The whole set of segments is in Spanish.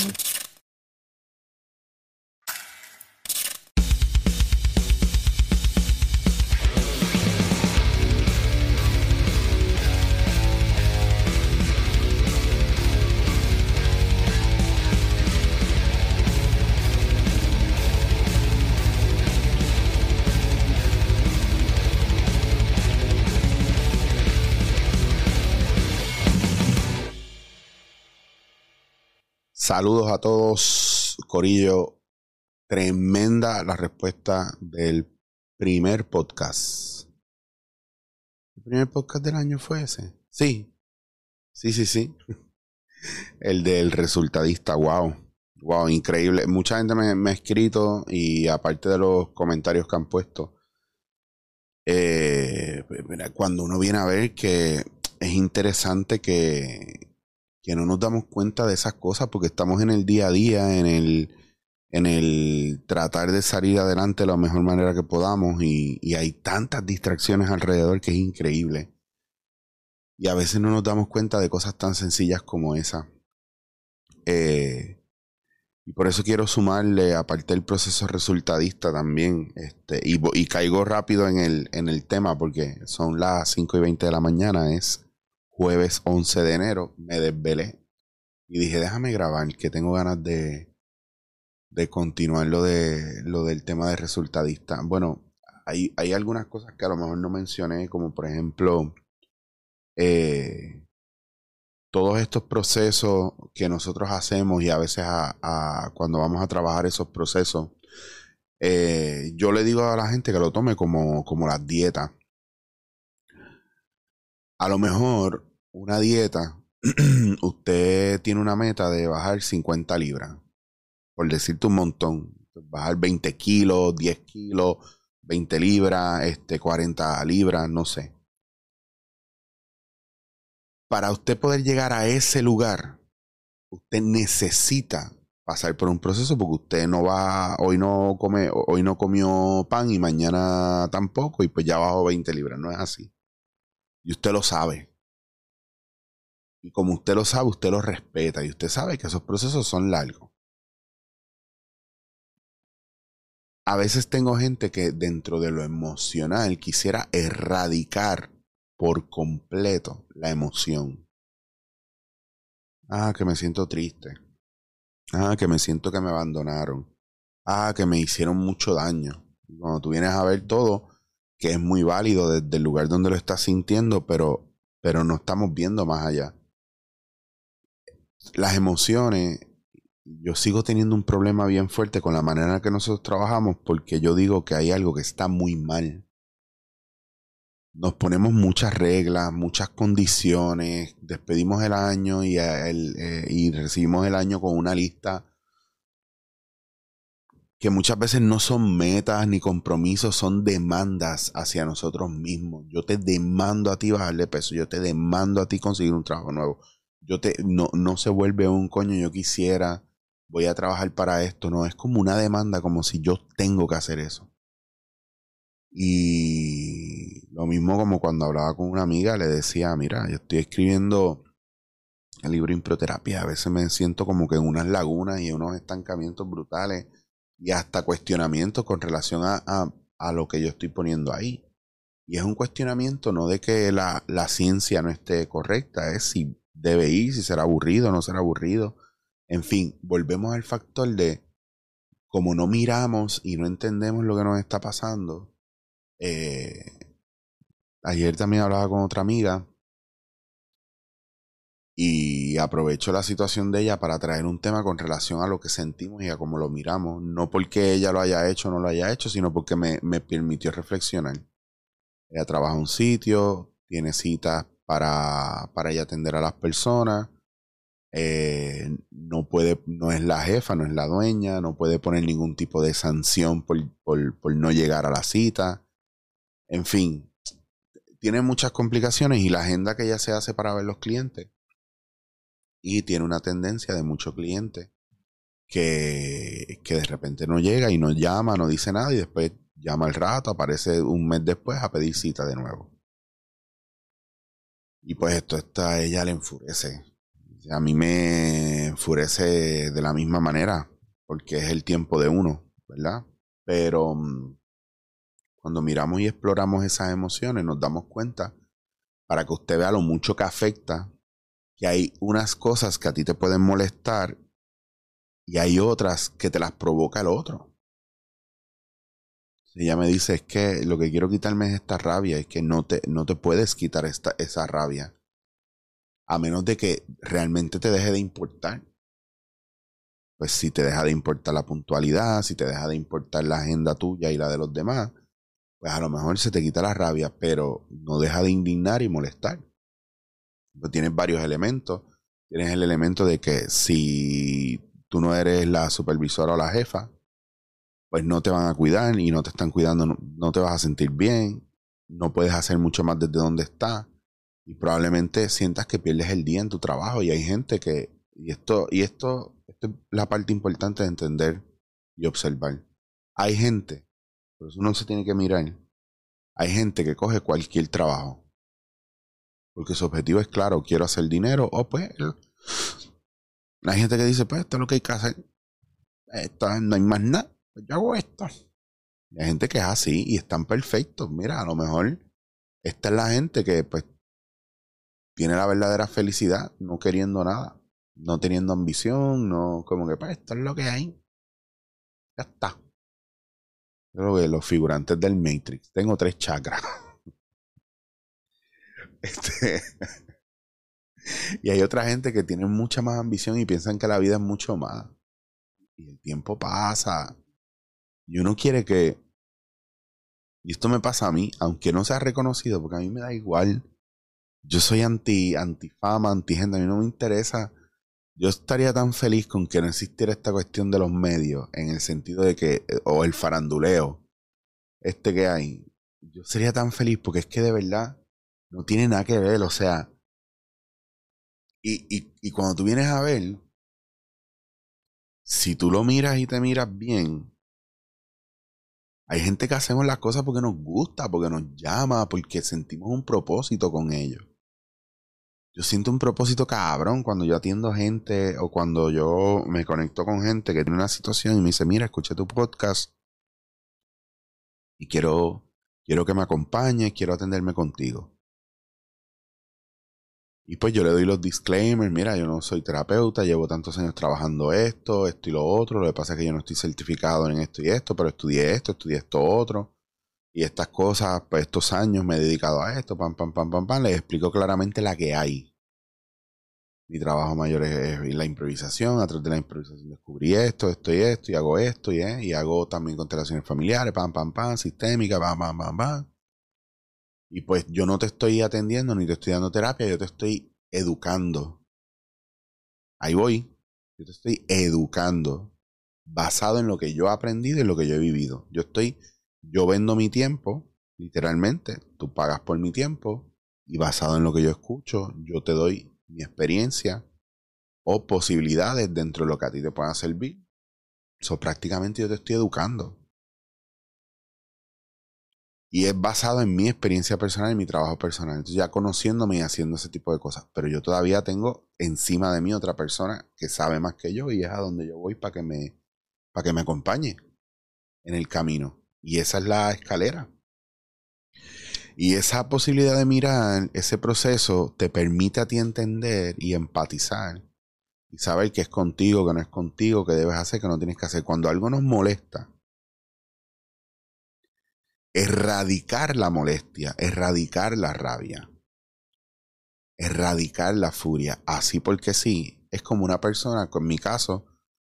Mm-hmm. Saludos a todos, Corillo. Tremenda la respuesta del primer podcast. ¿El primer podcast del año fue ese? Sí. Sí, sí, sí. El del resultadista. Wow. Wow, increíble. Mucha gente me, ha escrito y aparte de los comentarios que han puesto, eh, cuando uno viene a ver que es interesante que que no nos damos cuenta de esas cosas porque estamos en el día a día, en el, en el tratar de salir adelante de la mejor manera que podamos y, hay tantas distracciones alrededor que es increíble. Y a veces no nos damos cuenta de cosas tan sencillas como esa. Eh, y por eso quiero sumarle, aparte del proceso resultadista también, este, y, y caigo rápido en el, en el tema porque son las 5 y 20 de la mañana, es jueves 11 de enero, me desvelé y dije, déjame grabar, que tengo ganas de, de continuar lo, de, lo del tema de resultadista. Bueno, hay, hay algunas cosas que a lo mejor no mencioné, como por ejemplo, eh, todos estos procesos que nosotros hacemos y a veces a, cuando vamos a trabajar esos procesos, eh, yo le digo a la gente que lo tome como, como las dietas. A lo mejor una dieta, usted tiene una meta de bajar 50 libras, por decirte un montón, bajar 20 kilos, 10 kilos, 20 libras, este, 40 libras, no sé. Para usted poder llegar a ese lugar, usted necesita pasar por un proceso porque usted no va, hoy no come, hoy no comió pan y mañana tampoco y pues ya bajó 20 libras, no es así. Y usted lo sabe. Y como usted lo sabe, usted lo respeta y usted sabe que esos procesos son largos. A veces tengo gente que dentro de lo emocional quisiera erradicar por completo la emoción. Ah, que me siento triste. Ah, que me siento que me abandonaron. Ah, que me hicieron mucho daño. Cuando tú vienes a ver todo, que es muy válido desde el lugar donde lo estás sintiendo, pero, pero no estamos viendo más allá las emociones, yo sigo teniendo un problema bien fuerte con la manera en que nosotros trabajamos porque yo digo que hay algo que está muy mal. Nos ponemos muchas reglas, muchas condiciones, despedimos el año y, eh, y recibimos el año con una lista que muchas veces no son metas ni compromisos, son demandas hacia nosotros mismos. Yo te demando a ti bajarle peso, yo te demando a ti conseguir un trabajo nuevo, yo te, no, no se vuelve un coño, yo quisiera, voy a trabajar para esto, no, es como una demanda, como si yo tengo que hacer eso. Y lo mismo como cuando hablaba con una amiga, le decía, mira, yo estoy escribiendo el libro Improterapia, a veces me siento como que en unas lagunas y unos estancamientos brutales y hasta cuestionamientos con relación a, a, a lo que yo estoy poniendo ahí. Y es un cuestionamiento no de que la, la ciencia no esté correcta, es si debe ir, si será aburrido no será aburrido. En fin, volvemos al factor de como no miramos y no entendemos lo que nos está pasando. Eh, ayer también hablaba con otra amiga y aprovecho la situación de ella para traer un tema con relación a lo que sentimos y a cómo lo miramos. No porque ella lo haya hecho o no lo haya hecho, sino porque me, me permitió reflexionar. Ella trabaja en un sitio, tiene citas para, para atender a las personas. Eh, no puede, no es la jefa, no es la dueña, no puede poner ningún tipo de sanción por, por, no llegar a la cita. En fin, tiene muchas complicaciones y la agenda que ella se hace para ver los clientes. Y tiene una tendencia de muchos clientes que, que de repente no llega y no llama, no dice nada y después llama al rato, aparece un mes después a pedir cita de nuevo. Y pues esto está, ella le enfurece. A mí me enfurece de la misma manera, porque es el tiempo de uno, ¿verdad? Pero mm, cuando miramos y exploramos esas emociones, nos damos cuenta, para que usted vea lo mucho que afecta, que hay unas cosas que a ti te pueden molestar y hay otras que te las provoca el otro. Ella me dice, es que lo que quiero quitarme es esta rabia, es que no te, no te puedes quitar esta, esa rabia. A menos de que realmente te deje de importar. Pues si te deja de importar la puntualidad, si te deja de importar la agenda tuya y la de los demás, pues a lo mejor se te quita la rabia, pero no deja de indignar y molestar. Pues tienes varios elementos. Tienes el elemento de que si tú no eres la supervisora o la jefa, pues no te van a cuidar y no te están cuidando, no, te vas a sentir bien, no puedes hacer mucho más desde donde estás y probablemente sientas que pierdes el día en tu trabajo y hay gente que, y esto, y esto, esto es la parte importante de entender y observar. Hay gente, por eso uno se tiene que mirar, hay gente que coge cualquier trabajo. Porque su objetivo es claro, quiero hacer dinero o pues hay gente que dice, pues esto es lo que hay que hacer. No hay más nada pues yo hago esto. hay gente que es así y están perfectos. Mira, a lo mejor esta es la gente que pues tiene la verdadera felicidad, no queriendo nada, no teniendo ambición, no como que pues esto es lo que hay. Ya está. Yo que los figurantes del Matrix. Tengo tres chakras. Este. y hay otra gente que tiene mucha más ambición y piensan que la vida es mucho más. Y el tiempo pasa. Y uno quiere que, y esto me pasa a mí, aunque no sea reconocido, porque a mí me da igual. Yo soy anti, antifama, anti gente, a mí no me interesa. Yo estaría tan feliz con que no existiera esta cuestión de los medios, en el sentido de que, o el faranduleo, este que hay. Yo sería tan feliz porque es que de verdad no tiene nada que ver, o sea. Y, y, y cuando tú vienes a ver, si tú lo miras y te miras bien, hay gente que hacemos las cosas porque nos gusta, porque nos llama, porque sentimos un propósito con ellos. Yo siento un propósito cabrón cuando yo atiendo gente o cuando yo me conecto con gente que tiene una situación y me dice, mira, escuché tu podcast y quiero, quiero que me acompañes, quiero atenderme contigo. Y pues yo le doy los disclaimers, mira, yo no soy terapeuta, llevo tantos años trabajando esto, esto y lo otro, lo que pasa es que yo no estoy certificado en esto y esto, pero estudié esto, estudié esto otro. Y estas cosas, pues estos años me he dedicado a esto, pam, pam, pam, pam, pam, les explico claramente la que hay. Mi trabajo mayor es, la improvisación, a través de la improvisación descubrí esto, esto y esto, y hago esto, y, eh, y hago también constelaciones familiares, pam, pam, pam, sistémica, pam, pam, pam, pam. Y pues yo no te estoy atendiendo ni te estoy dando terapia, yo te estoy educando. Ahí voy. Yo te estoy educando basado en lo que yo he aprendido y en lo que yo he vivido. Yo estoy, yo vendo mi tiempo, literalmente, tú pagas por mi tiempo y basado en lo que yo escucho, yo te doy mi experiencia o posibilidades dentro de lo que a ti te puedan servir. Eso prácticamente yo te estoy educando. Y es basado en mi experiencia personal y mi trabajo personal. Entonces ya conociéndome y haciendo ese tipo de cosas. Pero yo todavía tengo encima de mí otra persona que sabe más que yo y es a donde yo voy para que me, para que me acompañe en el camino. Y esa es la escalera. Y esa posibilidad de mirar ese proceso te permite a ti entender y empatizar y saber que es contigo, que no es contigo, que debes hacer, que no tienes que hacer. Cuando algo nos molesta, erradicar la molestia, erradicar la rabia, erradicar la furia. Así porque sí, es como una persona, con mi caso,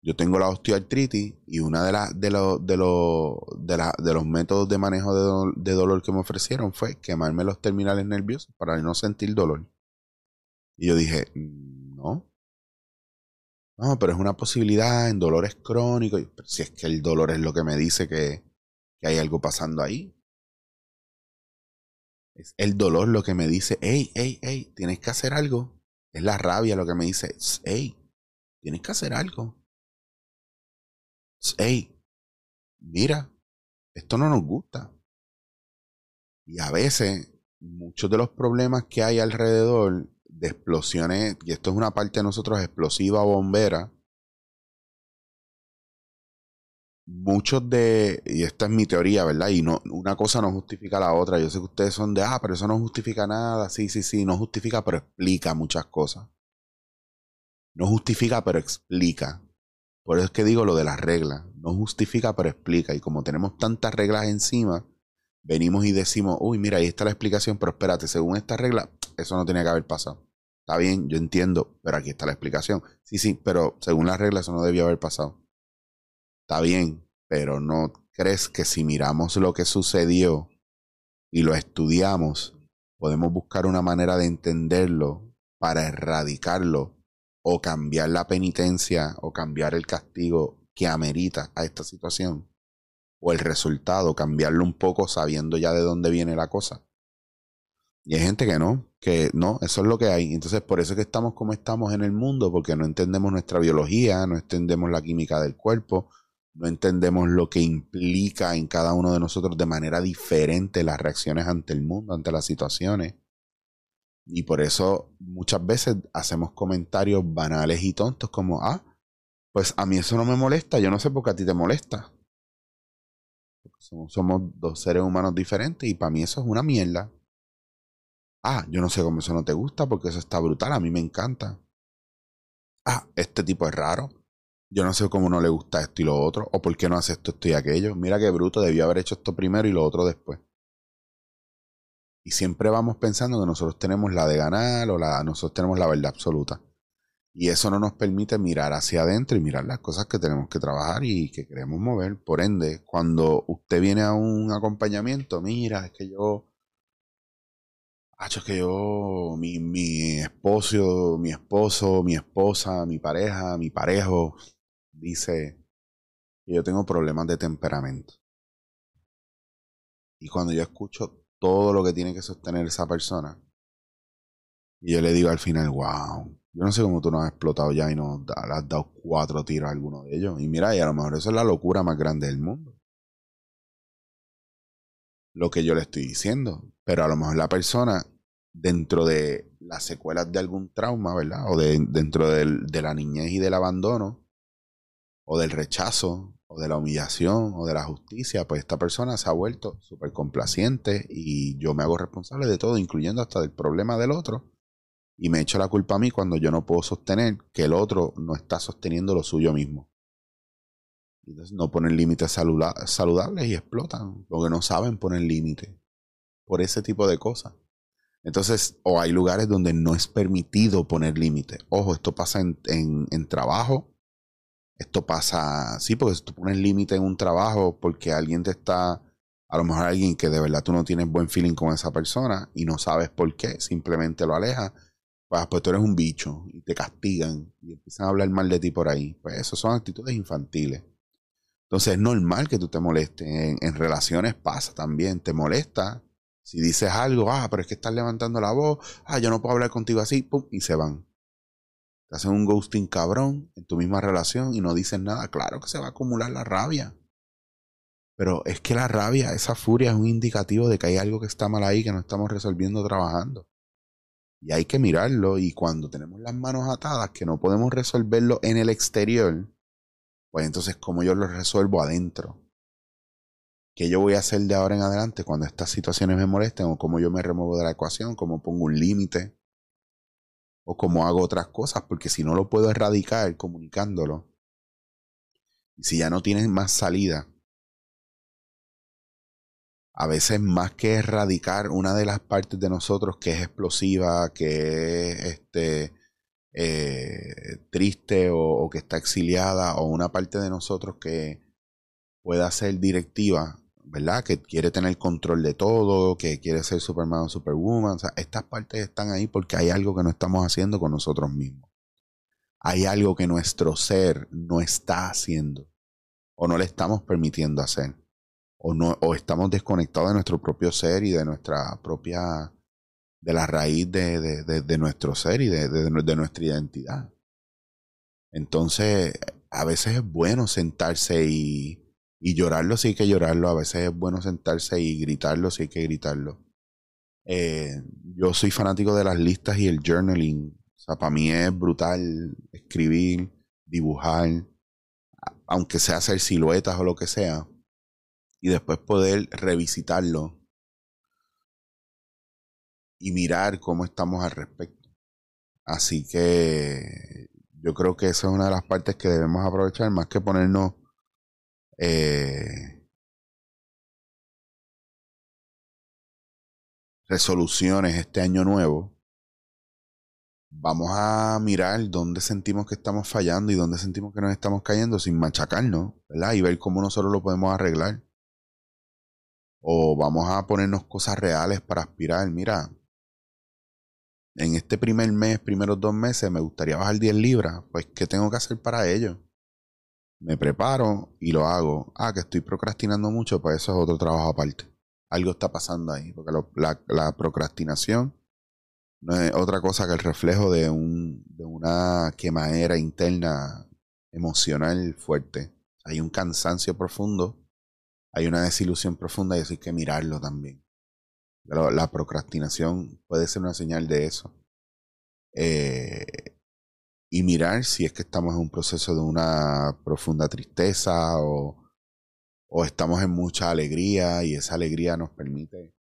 yo tengo la osteoartritis y una de, las de, los de, de, de, los métodos de manejo de, dolor que me ofrecieron fue quemarme los terminales nerviosos para no sentir dolor. Y yo dije, no. No, pero es una posibilidad en dolores crónicos. si es que el dolor es lo que me dice que, que hay algo pasando ahí. Es el dolor lo que me dice, hey, hey, hey, tienes que hacer algo. Es la rabia lo que me dice, hey, tienes que hacer algo. Hey, mira, esto no nos gusta. Y a veces, muchos de los problemas que hay alrededor de explosiones, y esto es una parte de nosotros explosiva bombera, muchos de, y esta es mi teoría, ¿verdad? Y no, una cosa no justifica la otra. Yo sé que ustedes son de, ah, pero eso no justifica nada. Sí, sí, sí, no justifica, pero explica muchas cosas. No justifica, pero explica. Por eso es que digo lo de las reglas. No justifica, pero explica. Y como tenemos tantas reglas encima, venimos y decimos, uy, mira, ahí está la explicación, pero espérate, según esta regla, eso no tenía que haber pasado. Está bien, yo entiendo, pero aquí está la explicación. Sí, sí, pero según las reglas eso no debía haber pasado. Está bien, pero no crees que si miramos lo que sucedió y lo estudiamos, podemos buscar una manera de entenderlo para erradicarlo o cambiar la penitencia o cambiar el castigo que amerita a esta situación o el resultado, cambiarlo un poco sabiendo ya de dónde viene la cosa. Y hay gente que no, que no, eso es lo que hay. Entonces, por eso es que estamos como estamos en el mundo, porque no entendemos nuestra biología, no entendemos la química del cuerpo, no entendemos lo que implica en cada uno de nosotros de manera diferente las reacciones ante el mundo, ante las situaciones. Y por eso muchas veces hacemos comentarios banales y tontos como, ah, pues a mí eso no me molesta, yo no sé por qué a ti te molesta. Somos, dos seres humanos diferentes y para mí eso es una mierda. Ah, yo no sé cómo eso no te gusta porque eso está brutal, a mí me encanta. Ah, este tipo es raro. Yo no sé cómo no le gusta esto y lo otro, o por qué no hace esto, esto y aquello. Mira qué bruto, debió haber hecho esto primero y lo otro después. Y siempre vamos pensando que nosotros tenemos la de ganar o la, nosotros tenemos la verdad absoluta. Y eso no nos permite mirar hacia adentro y mirar las cosas que tenemos que trabajar y que queremos mover. Por ende, cuando usted viene a un acompañamiento, mira, es que yo es que yo, mi, mi esposo, mi esposo, mi esposa, mi pareja, mi parejo, dice que yo tengo problemas de temperamento. Y cuando yo escucho todo lo que tiene que sostener esa persona, y yo le digo al final, wow, yo no sé cómo tú no has explotado ya y no le has dado cuatro tiros a alguno de ellos. Y mira, y a lo mejor eso es la locura más grande del mundo. Lo que yo le estoy diciendo. Pero a lo mejor la persona, dentro de las secuelas de algún trauma, ¿verdad? O de, dentro de la niñez y del abandono, o del rechazo, o de la humillación, o de la justicia, pues esta persona se ha vuelto súper complaciente y yo me hago responsable de todo, incluyendo hasta del problema del otro, y me echo la culpa a mí cuando yo no puedo sostener que el otro no está sosteniendo lo suyo mismo. Entonces no ponen límites saludables y explotan, porque no saben poner límites por ese tipo de cosas. Entonces, o hay lugares donde no es permitido poner límites. Ojo, esto pasa en, en trabajo, esto pasa, sí, porque si tú pones límite en un trabajo porque alguien te está, a lo mejor alguien que de verdad tú no tienes buen feeling con esa persona y no sabes por qué, simplemente lo aleja, pues, pues tú eres un bicho y te castigan y empiezan a hablar mal de ti por ahí. Pues eso son actitudes infantiles. Entonces es normal que tú te molestes. En, en relaciones pasa también, te molesta. Si dices algo, ah, pero es que estás levantando la voz, ah, yo no puedo hablar contigo así, pum, y se van te hacen un ghosting cabrón en tu misma relación y no dices nada, claro que se va a acumular la rabia. Pero es que la rabia, esa furia es un indicativo de que hay algo que está mal ahí que no estamos resolviendo trabajando. Y hay que mirarlo y cuando tenemos las manos atadas que no podemos resolverlo en el exterior, pues entonces cómo yo lo resuelvo adentro. ¿Qué yo voy a hacer de ahora en adelante cuando estas situaciones me molesten o cómo yo me remuevo de la ecuación, cómo pongo un límite? O cómo hago otras cosas, porque si no lo puedo erradicar comunicándolo, y si ya no tienes más salida, a veces más que erradicar una de las partes de nosotros que es explosiva, que es este, eh, triste o, que está exiliada, o una parte de nosotros que pueda ser directiva, ¿verdad? Que quiere tener control de todo, que quiere ser Superman o Superwoman. O sea, estas partes están ahí porque hay algo que no estamos haciendo con nosotros mismos. Hay algo que nuestro ser no está haciendo o no le estamos permitiendo hacer. O, no, o estamos desconectados de nuestro propio ser y de nuestra propia, de la raíz de, de, de nuestro ser y de nuestra identidad. Entonces, a veces es bueno sentarse y, y llorarlo sí hay que llorarlo. A veces es bueno sentarse y gritarlo sí hay que gritarlo. Eh, yo soy fanático de las listas y el journaling. O sea, para mí es brutal escribir, dibujar, aunque sea hacer siluetas o lo que sea, y después poder revisitarlo y mirar cómo estamos al respecto. Así que yo creo que esa es una de las partes que debemos aprovechar, más que ponernos eh, resoluciones este año nuevo. Vamos a mirar dónde sentimos que estamos fallando y dónde sentimos que nos estamos cayendo sin machacarnos, ¿verdad? Y ver cómo nosotros lo podemos arreglar. O vamos a ponernos cosas reales para aspirar. Mira, en este primer mes, primeros dos meses, me gustaría bajar 10 libras. Pues, ¿qué tengo que hacer para ello? Me preparo y lo hago. Ah, que estoy procrastinando mucho, pues eso es otro trabajo aparte. Algo está pasando ahí, porque la, procrastinación no es otra cosa que el reflejo de, un, de una quemadera interna emocional fuerte. Hay un cansancio profundo, hay una desilusión profunda y eso hay que mirarlo también la procrastinación puede ser una señal de eso. Eh, y mirar si es que estamos en un proceso de una profunda tristeza o, o estamos en mucha alegría y esa alegría nos permite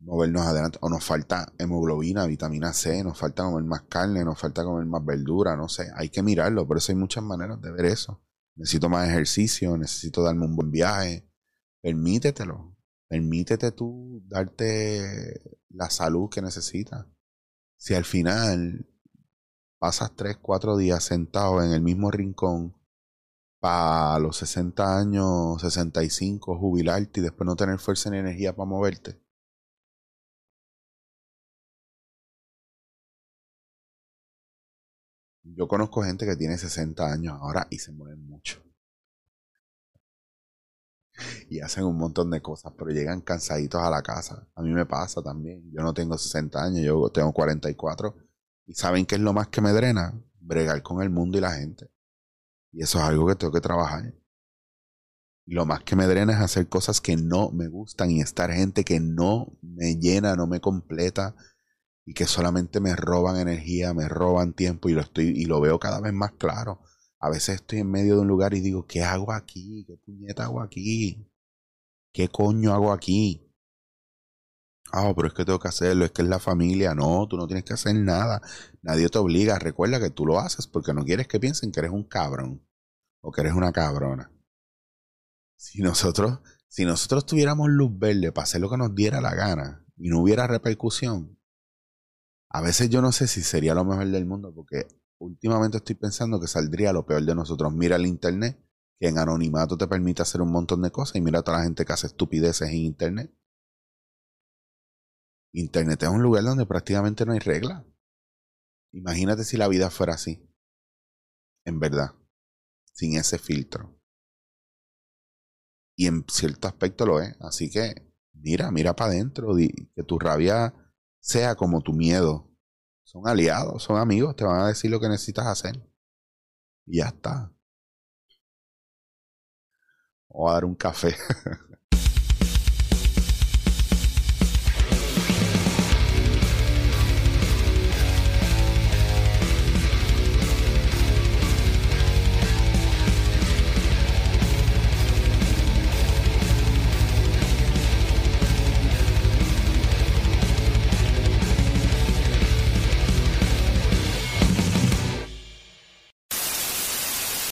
movernos adelante. O nos falta hemoglobina, vitamina C, nos falta comer más carne, nos falta comer más verdura, no sé. Hay que mirarlo, por eso hay muchas maneras de ver eso. Necesito más ejercicio, necesito darme un buen viaje. Permítetelo. Permítete tú darte la salud que necesitas. Si al final pasas 3, 4 días sentado en el mismo rincón para los 60 años, 65, jubilarte y después no tener fuerza ni energía para moverte. Yo conozco gente que tiene 60 años ahora y se mueven mucho y hacen un montón de cosas, pero llegan cansaditos a la casa. A mí me pasa también. Yo no tengo 60 años, yo tengo 44. Y saben qué es lo más que me drena? Bregar con el mundo y la gente. Y eso es algo que tengo que trabajar. lo más que me drena es hacer cosas que no me gustan y estar gente que no me llena, no me completa y que solamente me roban energía, me roban tiempo y lo estoy y lo veo cada vez más claro. A veces estoy en medio de un lugar y digo, ¿qué hago aquí? ¿Qué puñeta hago aquí? ¿Qué coño hago aquí? Ah, pero es que tengo que hacerlo, es que es la familia. No, tú no tienes que hacer nada. Nadie te obliga. Recuerda que tú lo haces porque no quieres que piensen que eres un cabrón o que eres una cabrona. Si nosotros, si nosotros tuviéramos luz verde para hacer lo que nos diera la gana y no hubiera repercusión, a veces yo no sé si sería lo mejor del mundo porque últimamente estoy pensando que saldría lo peor de nosotros. Mira el Internet, que en anonimato te permite hacer un montón de cosas y mira a toda la gente que hace estupideces en Internet. Internet es un lugar donde prácticamente no hay reglas. Imagínate si la vida fuera así. En verdad. Sin ese filtro. Y en cierto aspecto lo es. Así que mira, mira para adentro. Que tu rabia sea como tu miedo. Son aliados, son amigos, te van a decir lo que necesitas hacer. Y ya está. O a dar un café.